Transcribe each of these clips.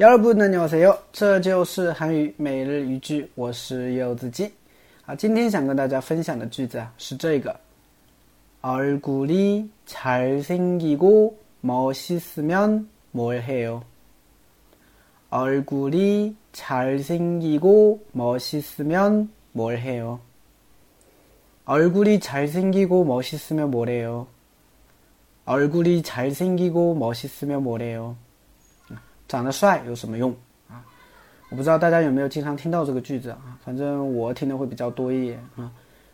여러분안녕하세요，这就是韩语每日一句，我是柚子鸡。啊，今天想跟大家分享的句子啊是这个：얼굴이잘생기고멋있으면뭘해요？ 얼굴이잘생기고멋있으면뭘해요？ 얼굴이잘생기고멋있으면뭘해요？ 얼굴이잘생기고멋있으면뭘해요？ 长得帅有什么用啊？我不知道大家有没有经常听到这个句子啊？反正我听的会比较多一点啊，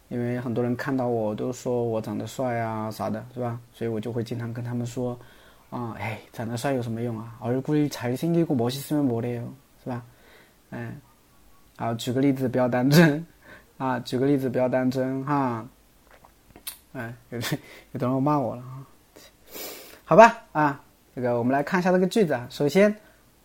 因为很多人看到我都说我长得帅啊啥的，是吧？所以我就会经常跟他们说啊，哎，长得帅有什么用啊？얼굴이잘생기고멋있으면뭐래 요， 是吧？嗯，好，举个例子，不要当真啊！举个例子，不要当真哈。哎，有有的人骂我了啊？好吧啊，这个我们来看一下这个句子啊。首先。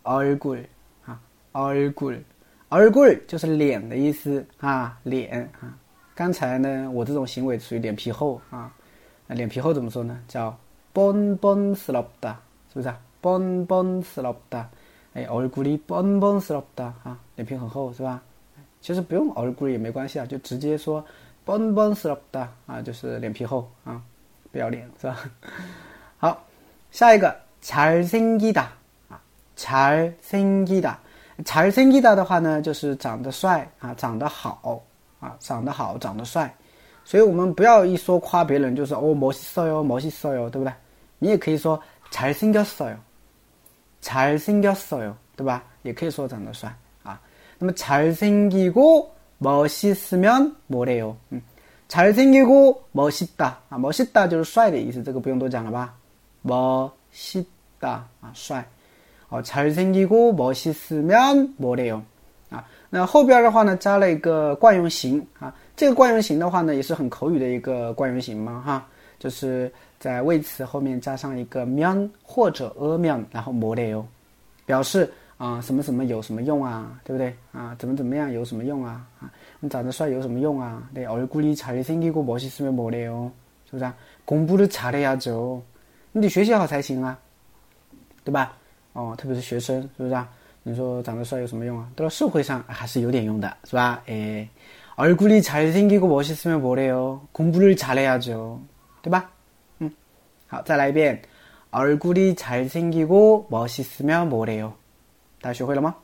얼굴啊，얼 굴， 얼굴就是脸的意思啊，脸啊。刚才呢，我这种行为属于脸皮厚啊。那脸皮厚怎么说呢？叫뻔뻔스럽 다， 是不是啊？뻔뻔스럽 다， 哎，얼굴이뻔뻔스럽다啊，脸皮很厚是吧？其实不用얼굴也没关系啊，就直接说뻔뻔스럽다啊，就是脸皮厚啊，不要脸是吧？好，下一个잘생기 다。 잘 생기다， 잘 생기다的话呢，就是长得帅啊，长得好啊，长得好，长得帅。所以我们不要一说夸别人，就是哦，멋있어 요， 멋있어 요， 对不对？你也可以说잘생겼어 요， 잘생겼어 요， 对吧？也可以说长得帅啊。那么잘생기고멋있으면뭐래 요？ 嗯，잘생기고멋있다啊，멋있다就是帅的意思，这个不用多讲了吧？멋있다啊，帅。 哦，잘생기고멋있으면뭐래 요？ 啊，那后边的话呢，加了一个惯用型啊。这个惯用型的话呢，也是很口语的一个惯用型嘛，哈，就是在谓词后面加上一个면或者어 면， 然后뭐래 요， 表示啊什么什么有什么用啊，对不对？啊，怎么怎么样有什么用啊？啊，你长得帅有什么用啊？对，얼굴이잘생기고멋있으면뭐래 요？ 是不是？啊？공부를잘해야 죠， 你得学习好才行啊，对吧？ 哦，特别是学生，是不是啊？你说长得帅有什么用啊？到了社会上还是有点用的，是吧？哎，얼굴이잘생기고멋있으면뭐래 요？ 공부를잘해야 죠， 对吧？嗯，好，再来一遍，얼굴이잘생기고멋있으면뭐래 요？ 大家学会了吗？